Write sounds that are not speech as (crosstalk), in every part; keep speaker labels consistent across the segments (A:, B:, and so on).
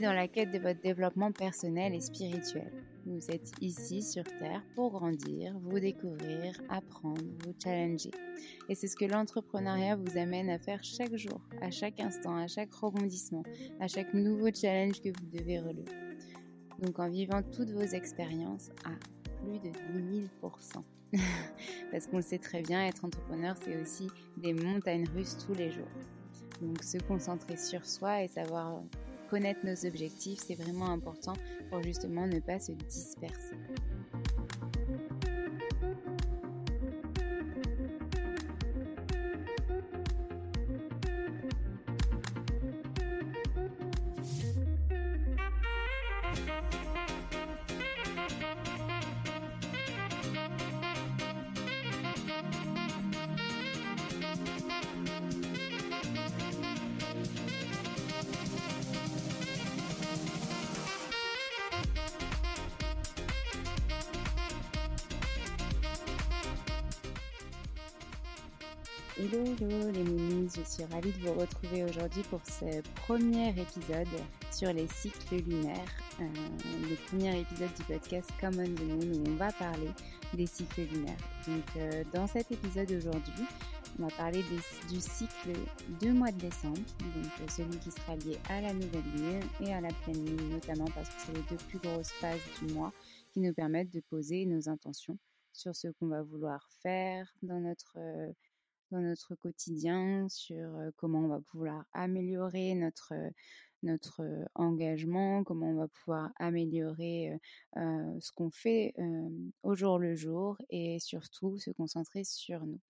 A: Dans la quête de votre développement personnel et spirituel. Vous êtes ici sur Terre pour grandir, vous découvrir, apprendre, vous challenger. Et c'est ce que l'entrepreneuriat vous amène à faire chaque jour, à chaque instant, à chaque rebondissement, à chaque nouveau challenge que vous devez relever. Donc en vivant toutes vos expériences à plus de 10 000 (laughs) Parce qu'on le sait très bien, être entrepreneur, c'est aussi des montagnes russes tous les jours. Donc se concentrer sur soi et savoir connaître nos objectifs, c'est vraiment important pour justement ne pas se disperser. Retrouver aujourd'hui pour ce premier épisode sur les cycles lunaires, euh, le premier épisode du podcast Common the Moon où on va parler des cycles lunaires. Donc euh, dans cet épisode aujourd'hui, on va parler du cycle du mois de décembre, donc euh, celui qui sera lié à la nouvelle lune et à la pleine lune notamment parce que c'est les deux plus grosses phases du mois qui nous permettent de poser nos intentions sur ce qu'on va vouloir faire dans notre, dans notre quotidien, sur comment on va pouvoir améliorer notre, notre engagement, comment on va pouvoir améliorer ce qu'on fait au jour le jour et surtout se concentrer sur nous.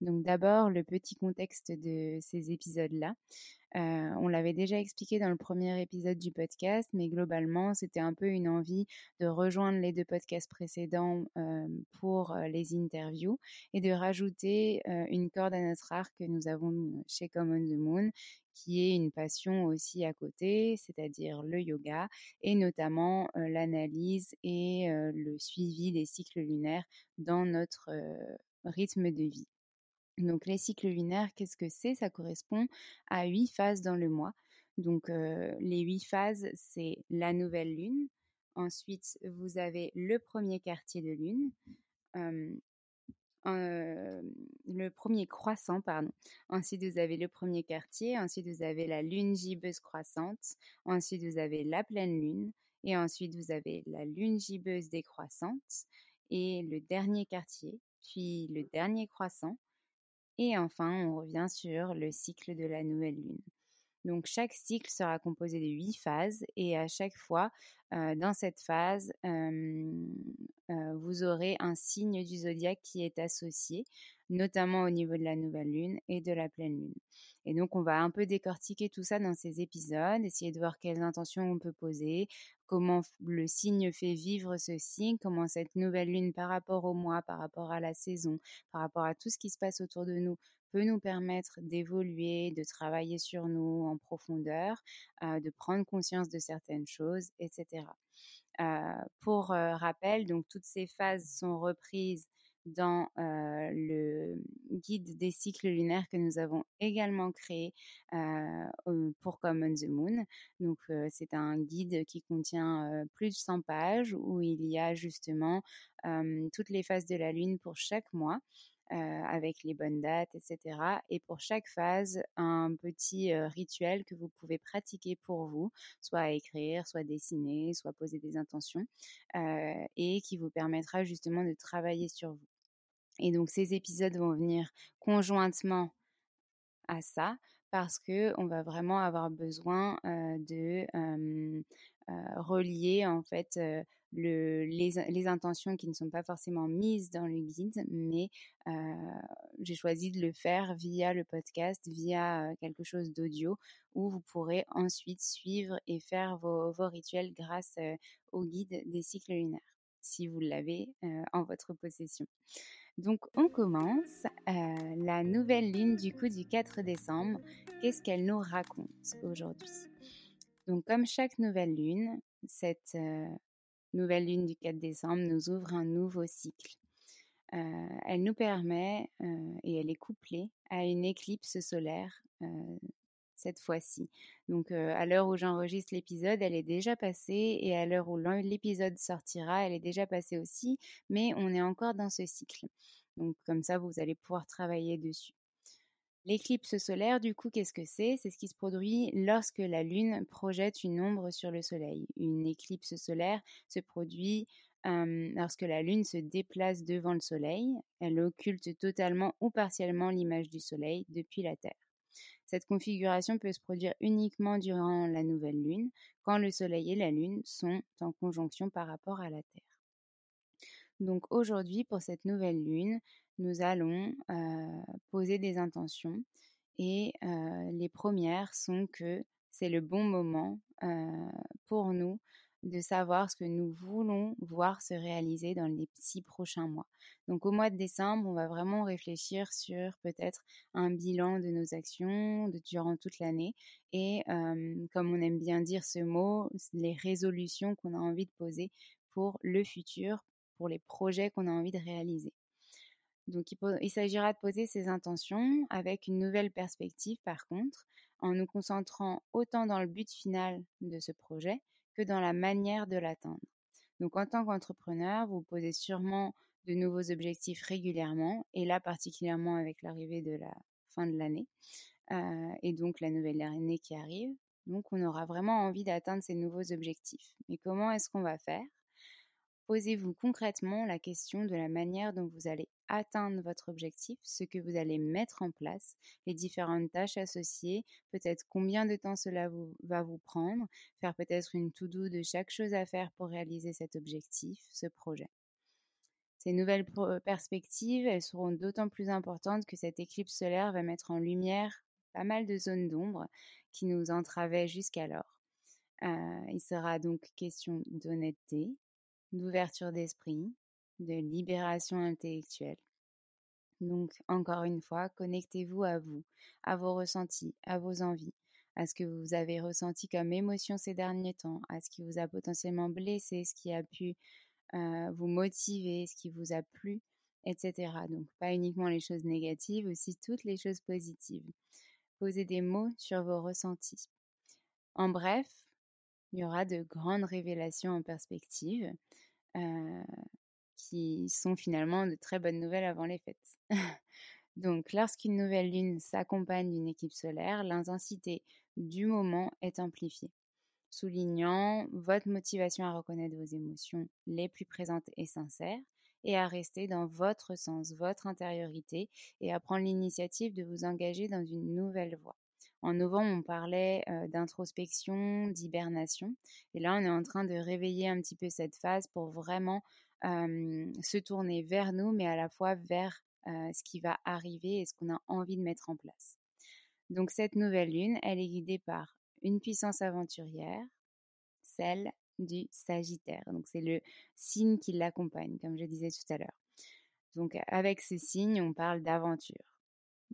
A: Donc d'abord, le petit contexte de ces épisodes-là. Euh, on l'avait déjà expliqué dans le premier épisode du podcast, mais globalement, c'était un peu une envie de rejoindre les deux podcasts précédents euh, pour euh, les interviews et de rajouter une corde à notre arc que nous avons chez Common the Moon, qui est une passion aussi à côté, c'est-à-dire le yoga et notamment l'analyse et le suivi des cycles lunaires dans notre rythme de vie. Donc les cycles lunaires, qu'est-ce que c'est? Ça correspond à huit phases dans le mois. Donc les huit phases, c'est la nouvelle lune. Ensuite, vous avez le premier quartier de lune. le premier croissant, pardon. Ensuite, vous avez le premier quartier. Ensuite, vous avez la lune gibbeuse croissante. Ensuite, vous avez la pleine lune. Et ensuite, vous avez la lune gibbeuse décroissante. Et le dernier quartier, puis le dernier croissant. Et enfin, on revient sur le cycle de la nouvelle lune. Donc chaque cycle sera composé de huit phases et à chaque fois, dans cette phase, vous aurez un signe du zodiaque qui est associé, notamment au niveau de la nouvelle lune et de la pleine lune. Et donc on va un peu décortiquer tout ça dans ces épisodes, essayer de voir quelles intentions on peut poser, comment le signe fait vivre ce signe, comment cette nouvelle lune par rapport au mois, par rapport à la saison, par rapport à tout ce qui se passe autour de nous peut nous permettre d'évoluer, de travailler sur nous en profondeur, euh, de prendre conscience de certaines choses, etc. Euh, pour rappel, donc toutes ces phases sont reprises dans le guide des cycles lunaires que nous avons également créé pour Common the Moon. Donc c'est un guide qui contient plus de 100 pages où il y a justement toutes les phases de la lune pour chaque mois. avec les bonnes dates, etc. Et pour chaque phase, un petit rituel que vous pouvez pratiquer pour vous, soit écrire, soit dessiner, soit poser des intentions, et qui vous permettra justement de travailler sur vous. Et donc ces épisodes vont venir conjointement à ça parce que on va vraiment avoir besoin de relier en fait le, les, intentions qui ne sont pas forcément mises dans le guide, mais j'ai choisi de le faire via le podcast, via quelque chose d'audio où vous pourrez ensuite suivre et faire vos rituels grâce au guide des cycles lunaires si vous l'avez en votre possession. Donc on commence euh, la nouvelle lune du coup du 4 décembre. Qu'est-ce qu'elle nous raconte aujourd'hui? Donc comme chaque nouvelle lune, cette euh, nouvelle lune du 4 décembre nous ouvre un nouveau cycle. Euh, elle nous permet, et elle est couplée à une éclipse solaire cette fois-ci. Donc à l'heure où j'enregistre l'épisode, elle est déjà passée et à l'heure où l'épisode sortira, elle est déjà passée aussi, mais on est encore dans ce cycle. Donc comme ça, vous allez pouvoir travailler dessus. L'éclipse solaire, du coup, qu'est-ce que c'est? C'est ce qui se produit lorsque la Lune projette une ombre sur le Soleil. Une éclipse solaire se produit lorsque la Lune se déplace devant le Soleil. Elle occulte totalement ou partiellement l'image du Soleil depuis la Terre. Cette configuration peut se produire uniquement durant la nouvelle lune, quand le Soleil et la Lune sont en conjonction par rapport à la Terre. Donc aujourd'hui, pour cette nouvelle lune, nous allons poser des intentions et les premières sont que c'est le bon moment pour nous de savoir ce que nous voulons voir se réaliser dans les six prochains mois. Donc au mois de décembre, on va vraiment réfléchir sur peut-être un bilan de nos actions durant toute l'année et comme on aime bien dire ce mot, les résolutions qu'on a envie de poser pour le futur, pour les projets qu'on a envie de réaliser. Donc il s'agira de poser ces intentions avec une nouvelle perspective par contre, en nous concentrant autant dans le but final de ce projet dans la manière de l'atteindre. Donc en tant qu'entrepreneur, vous posez sûrement de nouveaux objectifs régulièrement, et là particulièrement avec l'arrivée de la fin de l'année, euh, et donc la nouvelle année qui arrive. Donc on aura vraiment envie d'atteindre ces nouveaux objectifs. Mais comment est-ce qu'on va faire? Posez-vous concrètement la question de la manière dont vous allez atteindre votre objectif, ce que vous allez mettre en place, les différentes tâches associées, peut-être combien de temps cela va vous prendre, faire peut-être une to-do de chaque chose à faire pour réaliser cet objectif, ce projet. Ces nouvelles perspectives, elles seront d'autant plus importantes que cette éclipse solaire va mettre en lumière pas mal de zones d'ombre qui nous entravaient jusqu'alors. Euh, il sera donc question d'honnêteté, d'ouverture d'esprit, de libération intellectuelle. Donc, encore une fois, connectez-vous à vous, à vos ressentis, à vos envies, à ce que vous avez ressenti comme émotion ces derniers temps, à ce qui vous a potentiellement blessé, ce qui a pu euh, vous motiver, ce qui vous a plu, etc. Donc pas uniquement les choses négatives, aussi toutes les choses positives. Posez des mots sur vos ressentis. En bref, il y aura de grandes révélations en perspective qui sont finalement de très bonnes nouvelles avant les fêtes. (laughs) Donc lorsqu'une nouvelle lune s'accompagne d'une équipe solaire, l'intensité du moment est amplifiée soulignant votre motivation à reconnaître vos émotions les plus présentes et sincères et à rester dans votre sens, votre intériorité et à prendre l'initiative de vous engager dans une nouvelle voie. En novembre, on parlait d'introspection, d'hibernation. Et là, on est en train de réveiller un petit peu cette phase pour vraiment se tourner vers nous, mais à la fois vers ce qui va arriver et ce qu'on a envie de mettre en place. Donc cette nouvelle lune, elle est guidée par une puissance aventurière, celle du Sagittaire. Donc c'est le signe qui l'accompagne, comme je disais tout à l'heure. Donc avec ce signe, on parle d'aventure.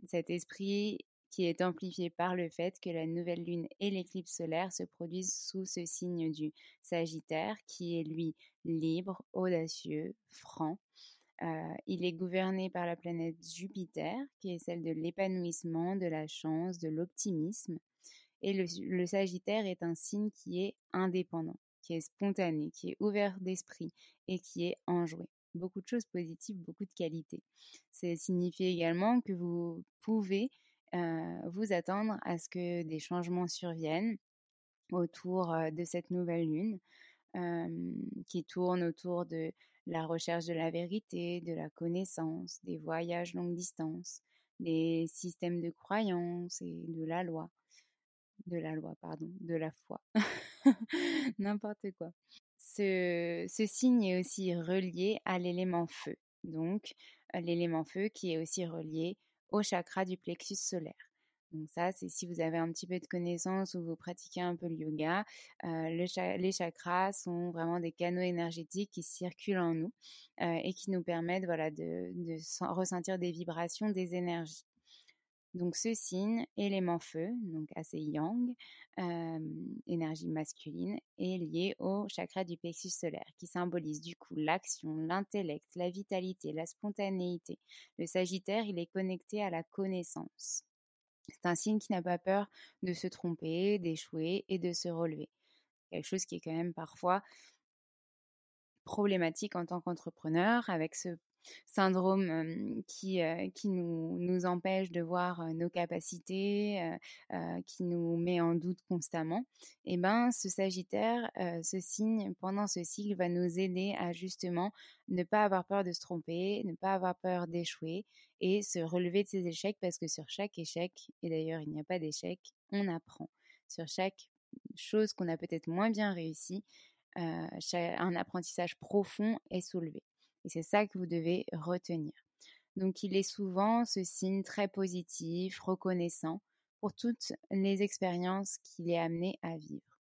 A: Cet esprit qui est amplifié par le fait que la nouvelle lune et l'éclipse solaire se produisent sous ce signe du Sagittaire, qui est lui libre, audacieux, franc. Euh, il est gouverné par la planète Jupiter, qui est celle de l'épanouissement, de la chance, de l'optimisme. Et le, Sagittaire est un signe qui est indépendant, qui est spontané, qui est ouvert d'esprit et qui est enjoué. Beaucoup de choses positives, beaucoup de qualités. Ça signifie également que vous pouvez vous attendre à ce que des changements surviennent autour euh, de cette nouvelle lune, euh, qui tourne autour de la recherche de la vérité, de la connaissance, des voyages longue distance, des systèmes de croyances et de la loi de la loi, pardon, de la foi. (laughs) N'importe quoi. Ce, ce, signe est aussi relié à l'élément feu. Donc, l'élément feu qui est aussi relié au chakra du plexus solaire. Donc ça, c'est si vous avez un petit peu de connaissances ou vous pratiquez un peu le yoga, euh, les chakras sont vraiment des canaux énergétiques qui circulent en nous euh, et qui nous permettent voilà, de, de ressentir des vibrations, des énergies. Donc ce signe, élément feu, donc assez yang, énergie masculine, est lié au chakra du plexus solaire, qui symbolise du coup l'action, l'intellect, la vitalité, la spontanéité. Le Sagittaire, il est connecté à la connaissance. C'est un signe qui n'a pas peur de se tromper, d'échouer et de se relever. Quelque chose qui est quand même parfois problématique en tant qu'entrepreneur avec ce syndrome qui, qui nous, nous, empêche de voir nos capacités, qui nous met en doute constamment, et eh ben ce Sagittaire, ce signe pendant ce cycle va nous aider à justement ne pas avoir peur de se tromper, ne pas avoir peur d'échouer et se relever de ses échecs parce que sur chaque échec, et d'ailleurs il n'y a pas d'échec, on apprend. Sur chaque chose qu'on a peut-être moins bien réussi, un apprentissage profond est soulevé. Et c'est ça que vous devez retenir. Donc il est souvent ce signe très positif, reconnaissant pour toutes les expériences qu'il est amené à vivre.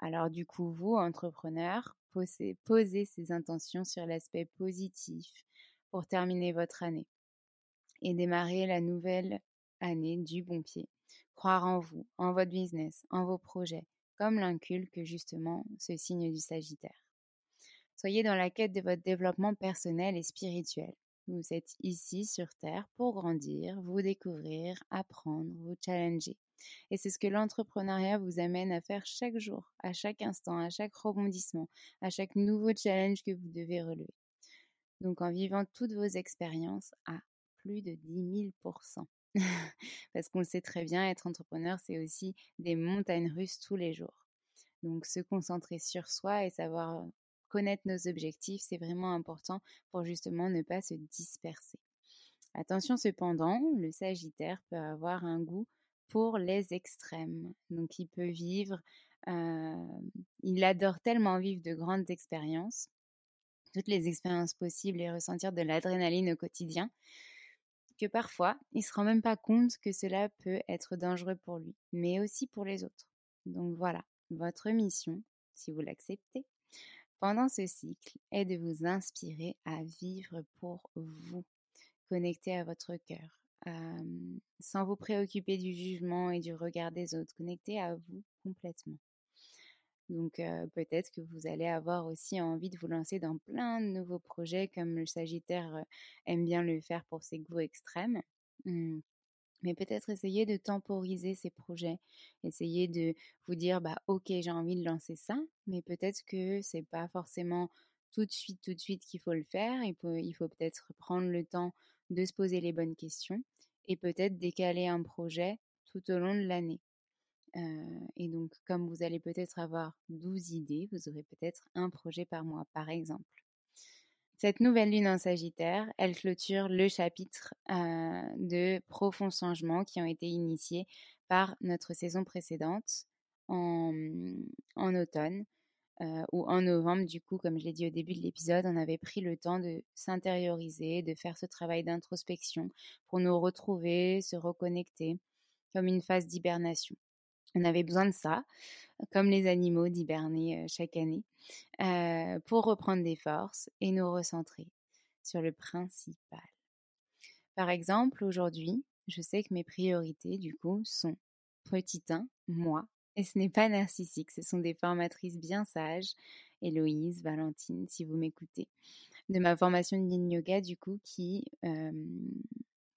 A: Alors du coup, vous, entrepreneur, posez, posez ces intentions sur l'aspect positif pour terminer votre année et démarrer la nouvelle année du bon pied. Croire en vous, en votre business, en vos projets, comme l'inculque justement ce signe du Sagittaire. Soyez dans la quête de votre développement personnel et spirituel. Vous êtes ici sur Terre pour grandir, vous découvrir, apprendre, vous challenger. Et c'est ce que l'entrepreneuriat vous amène à faire chaque jour, à chaque instant, à chaque rebondissement, à chaque nouveau challenge que vous devez relever. Donc en vivant toutes vos expériences à plus de 10 000% (laughs) Parce qu'on le sait très bien, être entrepreneur, c'est aussi des montagnes russes tous les jours. Donc se concentrer sur soi et savoir connaître nos objectifs, c'est vraiment important pour justement ne pas se disperser. Attention cependant, le Sagittaire peut avoir un goût pour les extrêmes. Donc il peut vivre, il adore tellement vivre de grandes expériences, toutes les expériences possibles et ressentir de l'adrénaline au quotidien, que parfois il ne se rend même pas compte que cela peut être dangereux pour lui, mais aussi pour les autres. Donc voilà, votre mission, si vous l'acceptez, pendant ce cycle est de vous inspirer à vivre pour vous, connecté à votre cœur, sans vous préoccuper du jugement et du regard des autres, connecté à vous complètement. Donc peut-être que vous allez avoir aussi envie de vous lancer dans plein de nouveaux projets comme le Sagittaire aime bien le faire pour ses goûts extrêmes. Mmh. Mais peut-être essayer de temporiser ces projets, essayer de vous dire bah ok j'ai envie de lancer ça, mais peut-être que c'est pas forcément tout de suite tout de suite qu'il faut le faire. Il faut, il faut peut-être prendre le temps de se poser les bonnes questions et peut-être décaler un projet tout au long de l'année. et donc, comme vous allez peut-être avoir 12 idées, vous aurez peut-être un projet par mois, par exemple. Cette nouvelle lune en Sagittaire, elle clôture le chapitre de profonds changements qui ont été initiés par notre saison précédente en, automne. ou en novembre, du coup, comme je l'ai dit au début de l'épisode, on avait pris le temps de s'intérioriser, de faire ce travail d'introspection pour nous retrouver, se reconnecter, comme une phase d'hibernation. On avait besoin de ça, comme les animaux, d'hiberner chaque année, pour reprendre des forces et nous recentrer sur le principal. Par exemple, aujourd'hui, je sais que mes priorités, du coup, sont petit 1, moi, et ce n'est pas narcissique, ce sont des formatrices bien sages, Héloïse, Valentine, si vous m'écoutez, de ma formation de yin yoga, du coup, qui,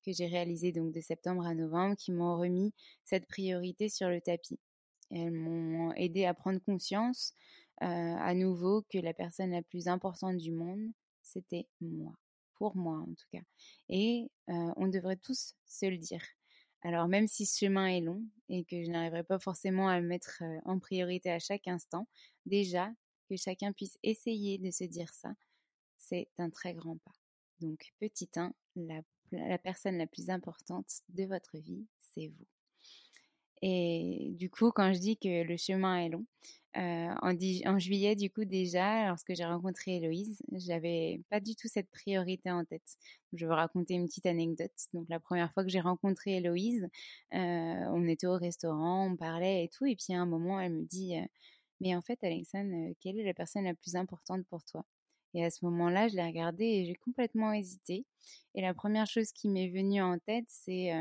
A: que j'ai réalisée donc de septembre à novembre, qui m'ont remis cette priorité sur le tapis. Elles m'ont aidé à prendre conscience à nouveau que la personne la plus importante du monde, c'était moi, pour moi en tout cas. Et on devrait tous se le dire. Alors même si ce chemin est long et que je n'arriverai pas forcément à le mettre en priorité à chaque instant, déjà que chacun puisse essayer de se dire ça, c'est un très grand pas. Donc petit 1, la, la personne la plus importante de votre vie, c'est vous. Et du coup, quand je dis que le chemin est long, en, en, juillet, du coup, déjà, lorsque j'ai rencontré Héloïse, j'avais pas du tout cette priorité en tête. Je vais vous raconter une petite anecdote. Donc, la première fois que j'ai rencontré Héloïse, on était au restaurant, on parlait et tout. Et puis, à un moment, elle me dit Mais en fait, Alexandre, quelle est la personne la plus importante pour toi? Et à ce moment-là, je l'ai regardée et j'ai complètement hésité. Et la première chose qui m'est venue en tête, c'est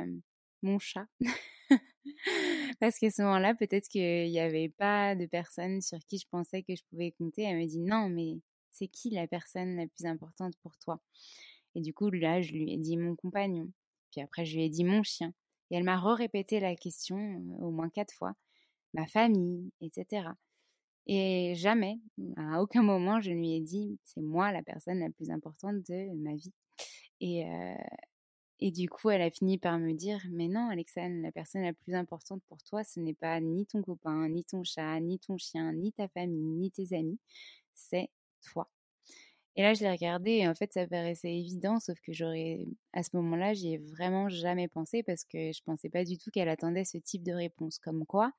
A: mon chat. (laughs) Parce qu'à ce moment-là, peut-être qu'il n'y avait pas de personne sur qui je pensais que je pouvais compter. Elle me dit non, mais c'est qui la personne la plus importante pour toi? Et du coup, là, je lui ai dit mon compagnon. Puis après, je lui ai dit mon chien. Et elle m'a re-répété la question au moins quatre fois. Ma famille, etc. Et jamais, à aucun moment, je lui ai dit c'est moi la personne la plus importante de ma vie. Et, du coup, elle a fini par me dire Mais non, Alexandre, la personne la plus importante pour toi, ce n'est pas ni ton copain, ni ton chat, ni ton chien, ni ta famille, ni tes amis, c'est toi. Et là, je l'ai regardé et en fait, ça paraissait évident, sauf que j'aurais, à ce moment-là, j'y ai vraiment jamais pensé parce que je pensais pas du tout qu'elle attendait ce type de réponse. Comme quoi,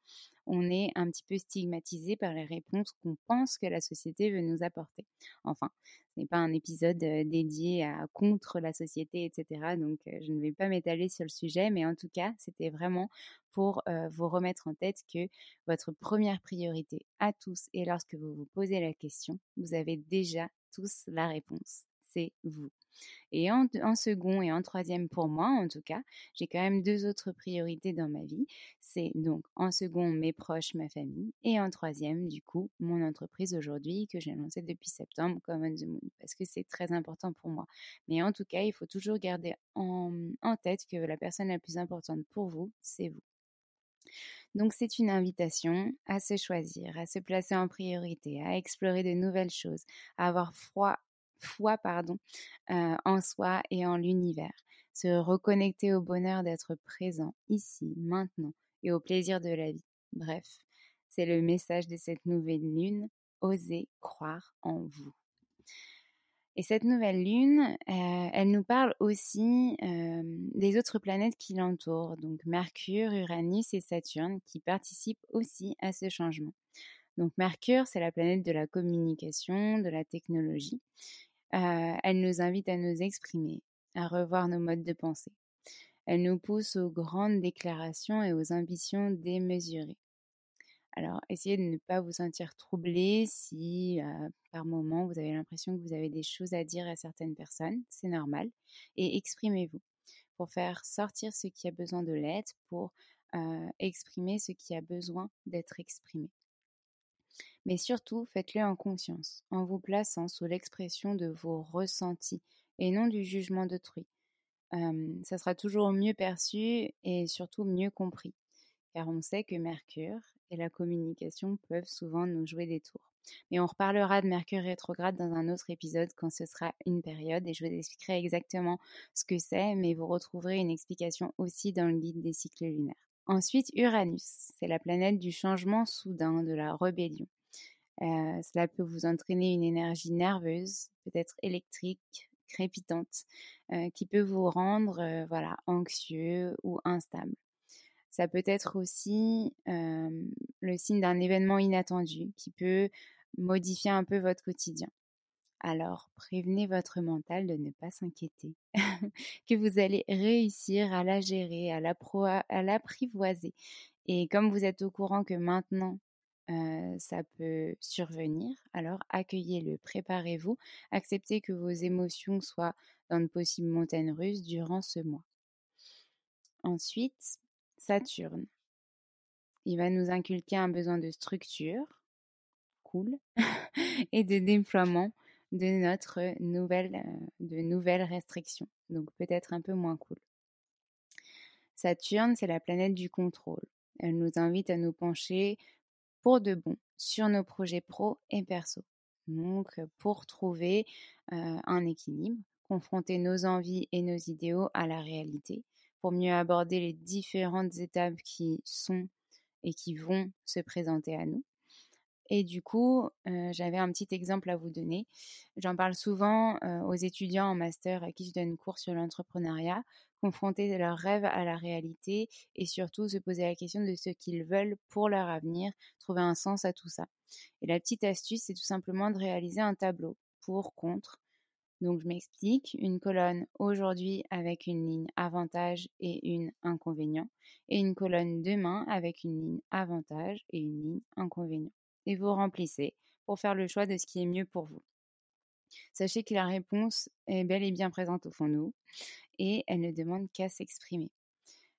A: on est un petit peu stigmatisé par les réponses qu'on pense que la société veut nous apporter. Enfin, ce n'est pas un épisode dédié à contre la société, etc. Donc, je ne vais pas m'étaler sur le sujet, mais en tout cas, c'était vraiment pour vous remettre en tête que votre première priorité à tous, et lorsque vous vous posez la question, vous avez déjà tous la réponse. C'est vous. Et en, second et en troisième pour moi, en tout cas, j'ai quand même deux autres priorités dans ma vie. C'est donc en second mes proches, ma famille, et en troisième, du coup, mon entreprise aujourd'hui que j'ai lancée depuis septembre, Common the Moon, parce que c'est très important pour moi. Mais en tout cas, il faut toujours garder en tête que la personne la plus importante pour vous, c'est vous. Donc c'est une invitation à se choisir, à se placer en priorité, à explorer de nouvelles choses, à avoir foi, foi pardon, euh, en soi et en l'univers, se reconnecter au bonheur d'être présent ici, maintenant et au plaisir de la vie. Bref, c'est le message de cette nouvelle lune. osez croire en vous. Et cette nouvelle lune, elle nous parle aussi des autres planètes qui l'entourent, donc Mercure, Uranus et Saturne, qui participent aussi à ce changement. Donc Mercure, c'est la planète de la communication, de la technologie. Elle nous invite à nous exprimer, à revoir nos modes de pensée. Elle nous pousse aux grandes déclarations et aux ambitions démesurées. Alors, essayez de ne pas vous sentir troublé si par moment vous avez l'impression que vous avez des choses à dire à certaines personnes, c'est normal. Et exprimez-vous pour faire sortir ce qui a besoin de l'être, pour exprimer ce qui a besoin d'être exprimé. Mais surtout, faites-le en conscience, en vous plaçant sous l'expression de vos ressentis et non du jugement d'autrui. ça sera toujours mieux perçu et surtout mieux compris, car on sait que Mercure et la communication peuvent souvent nous jouer des tours. Mais on reparlera de Mercure rétrograde dans un autre épisode quand ce sera une période et je vous expliquerai exactement ce que c'est, mais vous retrouverez une explication aussi dans le guide des cycles lunaires. Ensuite, Uranus, c'est la planète du changement soudain, de la rébellion. Euh, cela peut vous entraîner une énergie nerveuse, peut-être électrique, crépitante, euh, qui peut vous rendre euh, voilà, anxieux ou instable. Ça peut être aussi le signe d'un événement inattendu qui peut modifier un peu votre quotidien. Alors, prévenez votre mental de ne pas s'inquiéter, (laughs) que vous allez réussir à la gérer, à l'apprivoiser. Et comme vous êtes au courant que maintenant, ça peut survenir, alors accueillez-le, préparez-vous, acceptez que vos émotions soient dans de possibles montagnes russes durant ce mois. Ensuite, Saturne. Il va nous inculquer un besoin de structure, cool, (laughs) et de déploiement de notre nouvelle, euh, de nouvelles restrictions. Donc peut-être un peu moins cool. Saturne, c'est la planète du contrôle. Elle nous invite à nous pencher pour de bon sur nos projets pro et perso. Donc pour trouver euh, un équilibre, confronter nos envies et nos idéaux à la réalité pour mieux aborder les différentes étapes qui sont et qui vont se présenter à nous. Et du coup, euh, j'avais un petit exemple à vous donner. J'en parle souvent euh, aux étudiants en master à qui je donne cours sur l'entrepreneuriat, confronter leurs rêves à la réalité et surtout se poser la question de ce qu'ils veulent pour leur avenir, trouver un sens à tout ça. Et la petite astuce, c'est tout simplement de réaliser un tableau pour, contre, donc je m'explique, une colonne aujourd'hui avec une ligne avantage et une inconvénient, et une colonne demain avec une ligne avantage et une ligne inconvénient. Et vous remplissez pour faire le choix de ce qui est mieux pour vous. Sachez que la réponse est bel et bien présente au fond de nous et elle ne demande qu'à s'exprimer.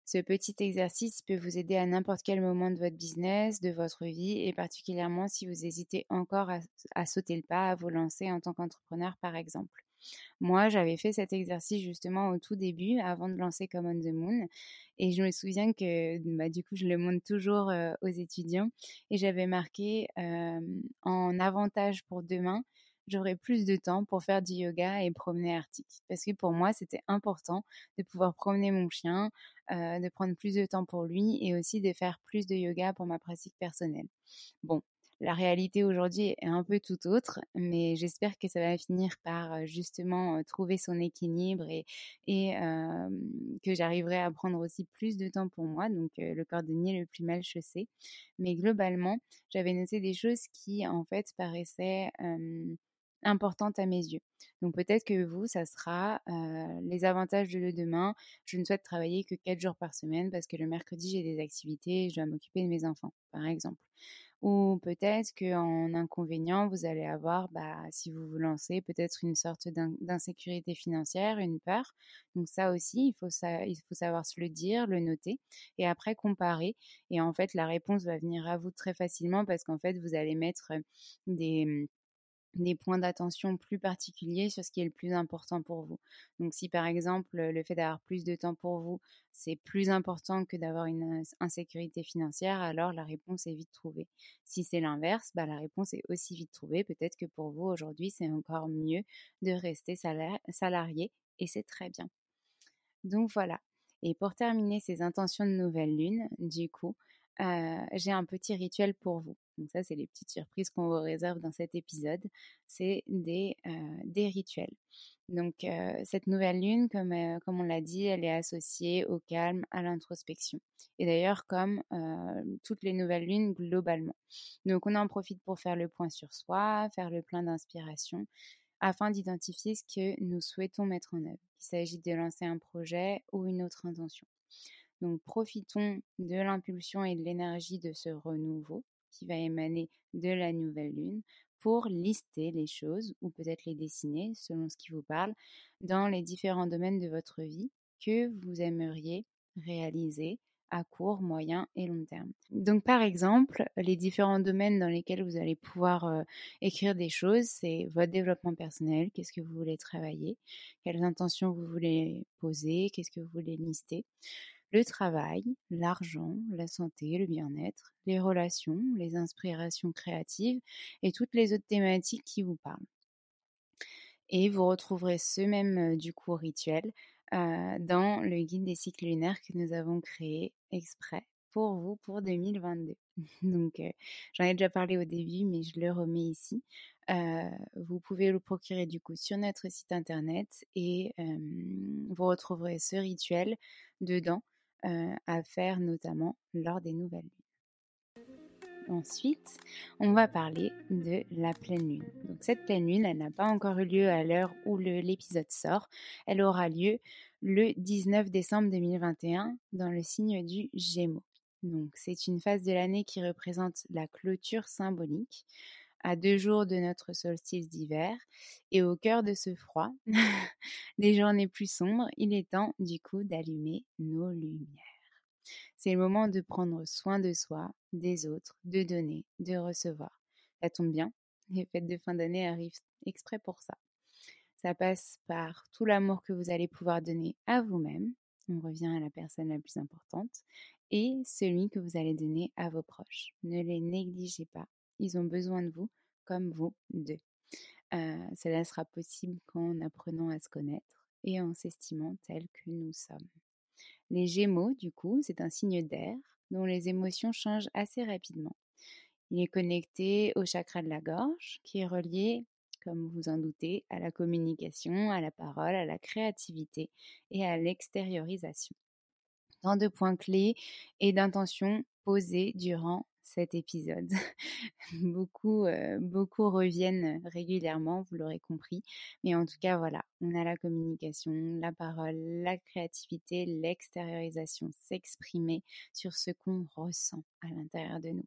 A: Ce petit exercice peut vous aider à n'importe quel moment de votre business, de votre vie, et particulièrement si vous hésitez encore à, sauter le pas, à vous lancer en tant qu'entrepreneur par exemple. Moi, j'avais fait cet exercice justement au tout début, avant de lancer Come on the Moon. Et je me souviens que bah, du coup, je le montre toujours aux étudiants. Et j'avais marqué en avantage pour demain, j'aurai plus de temps pour faire du yoga et promener Arctic. Parce que pour moi, c'était important de pouvoir promener mon chien, de prendre plus de temps pour lui et aussi de faire plus de yoga pour ma pratique personnelle. Bon, la réalité aujourd'hui est un peu tout autre, mais j'espère que ça va finir par justement trouver son équilibre et, que j'arriverai à prendre aussi plus de temps pour moi, donc le cordonnier le plus mal chaussé. Mais globalement, j'avais noté des choses qui en fait paraissaient importante à mes yeux. Donc peut-être que vous, ça sera les avantages de demain. Je ne souhaite travailler que 4 jours par semaine parce que le mercredi, j'ai des activités et je dois m'occuper de mes enfants, par exemple. Ou peut-être qu'en inconvénient, vous allez avoir, bah, si vous vous lancez, peut-être une sorte d'insécurité financière, une peur. Donc ça aussi, il faut savoir se le dire, le noter et après comparer. Et en fait, la réponse va venir à vous très facilement parce qu'en fait, vous allez mettre des des points d'attention plus particuliers sur ce qui est le plus important pour vous. Donc si par exemple le fait d'avoir plus de temps pour vous, c'est plus important que d'avoir une insécurité financière, alors la réponse est vite trouvée. Si c'est l'inverse, bah, la réponse est aussi vite trouvée. Peut-être que pour vous aujourd'hui, c'est encore mieux de rester salarié et c'est très bien. Donc voilà. Et pour terminer ces intentions de nouvelle lune, du coup, j'ai un petit rituel pour vous. Donc ça, c'est les petites surprises qu'on vous réserve dans cet épisode. C'est des, rituels. Donc cette nouvelle lune, comme, comme on l'a dit, elle est associée au calme, à l'introspection. Et d'ailleurs, comme toutes les nouvelles lunes globalement. Donc on en profite pour faire le point sur soi, faire le plein d'inspiration, afin d'identifier ce que nous souhaitons mettre en œuvre, qu'il s'agit de lancer un projet ou une autre intention. Donc profitons de l'impulsion et de l'énergie de ce renouveau qui va émaner de la nouvelle lune pour lister les choses ou peut-être les dessiner selon ce qui vous parle dans les différents domaines de votre vie que vous aimeriez réaliser à court, moyen et long terme. Donc par exemple, les différents domaines dans lesquels vous allez pouvoir euh, écrire des choses, c'est votre développement personnel, qu'est-ce que vous voulez travailler, quelles intentions vous voulez poser, qu'est-ce que vous voulez lister le travail, l'argent, la santé, le bien-être, les relations, les inspirations créatives et toutes les autres thématiques qui vous parlent. Et vous retrouverez ce même du coup rituel dans le guide des cycles lunaires que nous avons créé exprès pour vous pour 2022. (laughs) Donc j'en ai déjà parlé au début, mais je le remets ici. vous pouvez le procurer du coup sur notre site internet et vous retrouverez ce rituel dedans à faire notamment lors des nouvelles lunes. Ensuite, on va parler de la pleine lune. Donc cette pleine lune, elle n'a pas encore eu lieu à l'heure où l'épisode sort. Elle aura lieu le 19 décembre 2021 dans le signe du Gémeaux. Donc c'est une phase de l'année qui représente la clôture symbolique à deux jours de notre solstice d'hiver et au cœur de ce froid, (laughs) des journées plus sombres, il est temps du coup d'allumer nos lumières. C'est le moment de prendre soin de soi, des autres, de donner, de recevoir. Ça tombe bien, les fêtes de fin d'année arrivent exprès pour ça. Ça passe par tout l'amour que vous allez pouvoir donner à vous-même, on revient à la personne la plus importante, et celui que vous allez donner à vos proches. Ne les négligez pas, ils ont besoin de vous comme vous d'eux. cela sera possible qu'en apprenant à se connaître et en s'estimant tel que nous sommes. Les Gémeaux, du coup, c'est un signe d'air dont les émotions changent assez rapidement. Il est connecté au chakra de la gorge, qui est relié, comme vous en doutez, à la communication, à la parole, à la créativité et à l'extériorisation. Tant de points clés et d'intentions posées durant cet épisode. (laughs) beaucoup, beaucoup reviennent régulièrement, vous l'aurez compris. Mais en tout cas, voilà, on a la communication, la parole, la créativité, l'extériorisation, s'exprimer sur ce qu'on ressent à l'intérieur de nous.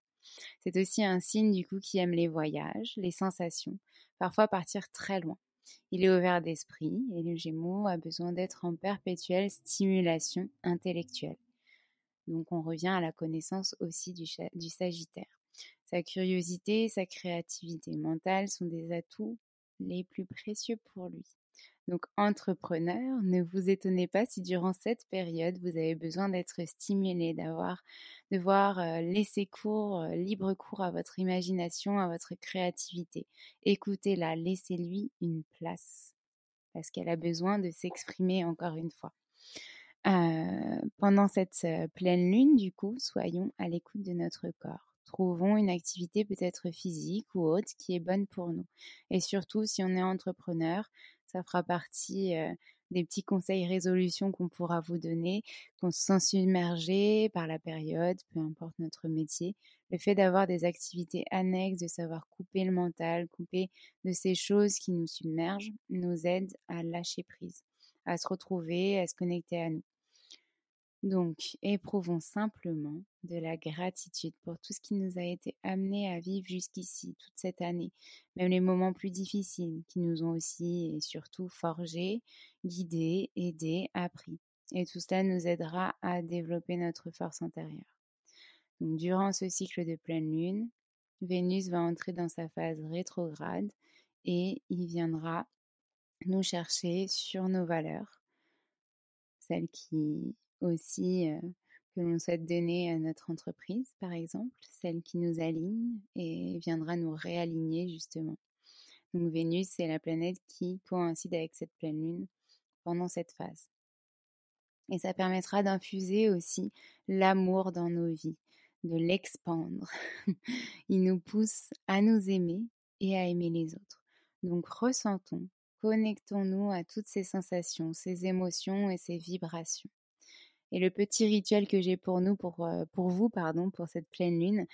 A: C'est aussi un signe du coup qui aime les voyages, les sensations, parfois partir très loin. Il est ouvert d'esprit et le Gémeaux a besoin d'être en perpétuelle stimulation intellectuelle. Donc on revient à la connaissance aussi du, Sagittaire. Sa curiosité, sa créativité mentale sont des atouts les plus précieux pour lui. Donc entrepreneur, ne vous étonnez pas si durant cette période vous avez besoin d'être stimulé, d'avoir, de voir euh, laisser cours, euh, libre cours à votre imagination, à votre créativité. Écoutez-la, laissez-lui une place parce qu'elle a besoin de s'exprimer encore une fois pendant cette pleine lune, du coup, soyons à l'écoute de notre corps. Trouvons une activité peut-être physique ou autre qui est bonne pour nous. Et surtout, si on est entrepreneur, ça fera partie des petits conseils résolutions qu'on pourra vous donner, qu'on se sent submergé par la période, peu importe notre métier. Le fait d'avoir des activités annexes, de savoir couper le mental, couper de ces choses qui nous submergent, nous aide à lâcher prise, à se retrouver, à se connecter à nous. Donc, éprouvons simplement de la gratitude pour tout ce qui nous a été amené à vivre jusqu'ici, toute cette année, même les moments plus difficiles qui nous ont aussi et surtout forgés, guidés, aidés, appris. Et tout cela nous aidera à développer notre force intérieure. Donc, durant ce cycle de pleine lune, Vénus va entrer dans sa phase rétrograde et il viendra nous chercher sur nos valeurs, celles qui aussi que l'on souhaite donner à notre entreprise, par exemple, celle qui nous aligne et viendra nous réaligner justement. Donc Vénus, c'est la planète qui coïncide avec cette pleine lune pendant cette phase. Et ça permettra d'infuser aussi l'amour dans nos vies, de l'expandre. (laughs) Il nous pousse à nous aimer et à aimer les autres. Donc ressentons, connectons-nous à toutes ces sensations, ces émotions et ces vibrations. Et le petit rituel que j'ai pour nous, pour, euh, pour vous, pardon, pour cette pleine lune,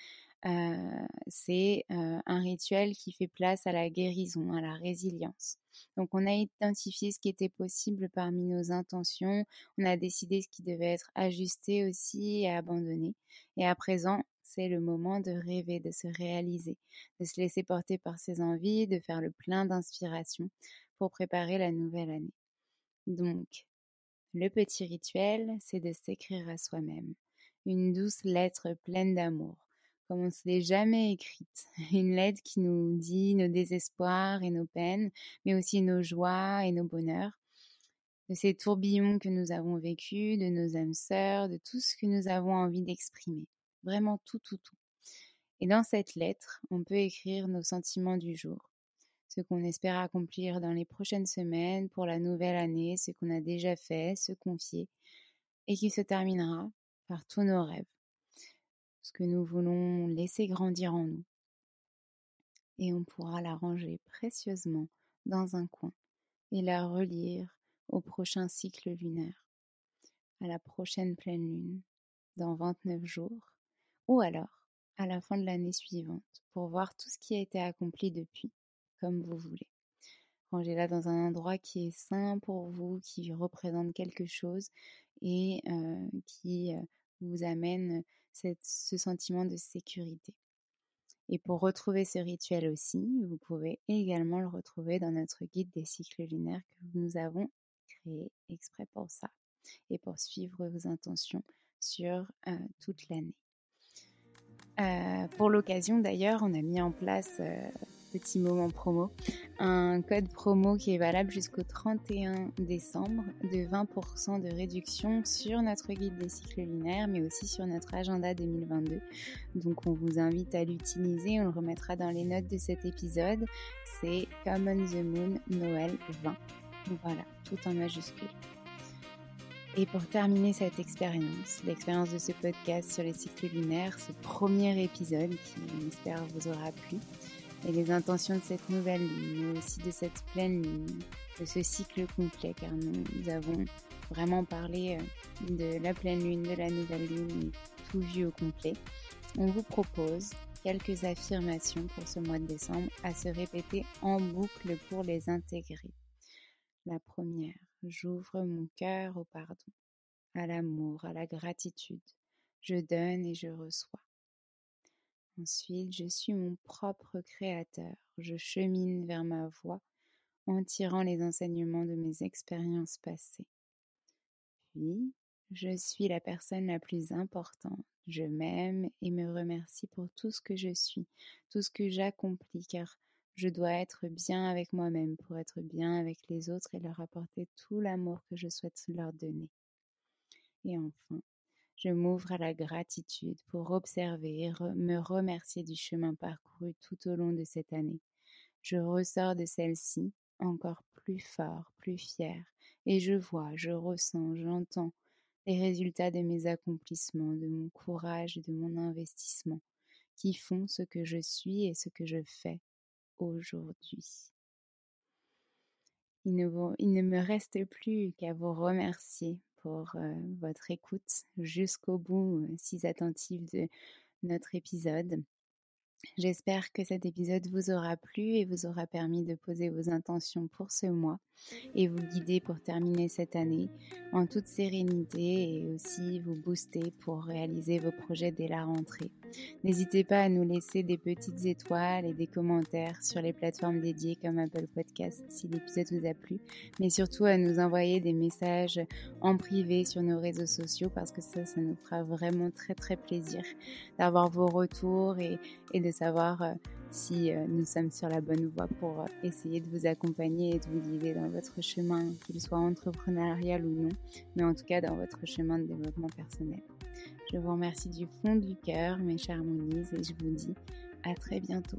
A: euh, c'est euh, un rituel qui fait place à la guérison, à la résilience. Donc on a identifié ce qui était possible parmi nos intentions, on a décidé ce qui devait être ajusté aussi et abandonné. Et à présent, c'est le moment de rêver, de se réaliser, de se laisser porter par ses envies, de faire le plein d'inspiration pour préparer la nouvelle année. Donc, le petit rituel, c'est de s'écrire à soi-même une douce lettre pleine d'amour, comme on ne se l'est jamais écrite. (laughs) Une lettre qui nous dit nos désespoirs et nos peines, mais aussi nos joies et nos bonheurs, de ces tourbillons que nous avons vécus, de nos âmes sœurs, de tout ce que nous avons envie d'exprimer. Vraiment tout, tout, tout. Et dans cette lettre, on peut écrire nos sentiments du jour, ce qu'on espère accomplir dans les prochaines semaines pour la nouvelle année, ce qu'on a déjà fait, se confier, et qui se terminera par tous nos rêves, ce que nous voulons laisser grandir en nous. Et on pourra la ranger précieusement dans un coin et la relire au prochain cycle lunaire, à la prochaine pleine lune, dans 29 jours, ou alors à la fin de l'année suivante, pour voir tout ce qui a été accompli depuis, comme vous voulez. Rangez-la dans un endroit qui est sain pour vous, qui représente quelque chose et qui vous amène ce sentiment de sécurité. Et pour retrouver ce rituel aussi, vous pouvez également le retrouver dans notre guide des cycles lunaires que nous avons créé exprès pour ça et pour suivre vos intentions sur toute l'année. Pour l'occasion d'ailleurs, on a mis en place petit moment promo, un code promo qui est valable jusqu'au 31 décembre de 20% de réduction sur notre guide des cycles lunaires, mais aussi sur notre agenda 2022. Donc on vous invite à l'utiliser, on le remettra dans les notes de cet épisode. C'est Common the Moon Noël 20. Voilà, tout en majuscule. Et pour terminer cette expérience, l'expérience de ce podcast sur les cycles lunaires, ce premier épisode qui, j'espère, vous aura plu, et les intentions de cette nouvelle lune, mais aussi de cette pleine lune, de ce cycle complet, car nous, avons vraiment parlé euh, de la pleine lune, de la nouvelle lune, tout vu au complet. On vous propose quelques affirmations pour ce mois de décembre à se répéter en boucle pour les intégrer. La première, j'ouvre mon cœur au pardon, à l'amour, à la gratitude. Je donne et je reçois. Ensuite, je suis mon propre créateur. Je chemine vers ma voie en tirant les enseignements de mes expériences passées. Puis, je suis la personne la plus importante. Je m'aime et me remercie pour tout ce que je suis, tout ce que j'accomplis, car je dois être bien avec moi-même pour être bien avec les autres et leur apporter tout l'amour que je souhaite leur donner. Et enfin, je m'ouvre à la gratitude pour observer et me remercier du chemin parcouru tout au long de cette année. Je ressors de celle-ci encore plus fort, plus fier, et je vois, je ressens, j'entends les résultats de mes accomplissements, de mon courage et de mon investissement, qui font ce que je suis et ce que je fais aujourd'hui. Il ne, il ne me reste plus qu'à vous remercier pour votre écoute jusqu'au bout, si attentive de notre épisode. J'espère que cet épisode vous aura plu et vous aura permis de poser vos intentions pour ce mois et vous guider pour terminer cette année en toute sérénité et aussi vous booster pour réaliser vos projets dès la rentrée. N'hésitez pas à nous laisser des petites étoiles et des commentaires sur les plateformes dédiées comme Apple Podcast si l'épisode vous a plu, mais surtout à nous envoyer des messages en privé sur nos réseaux sociaux parce que ça, ça nous fera vraiment très très plaisir d'avoir vos retours et, et de savoir euh, si euh, nous sommes sur la bonne voie pour euh, essayer de vous accompagner et de vous guider dans votre chemin, qu'il soit entrepreneurial ou non, mais en tout cas dans votre chemin de développement personnel. Je vous remercie du fond du cœur, mes chers Moniz, et je vous dis à très bientôt.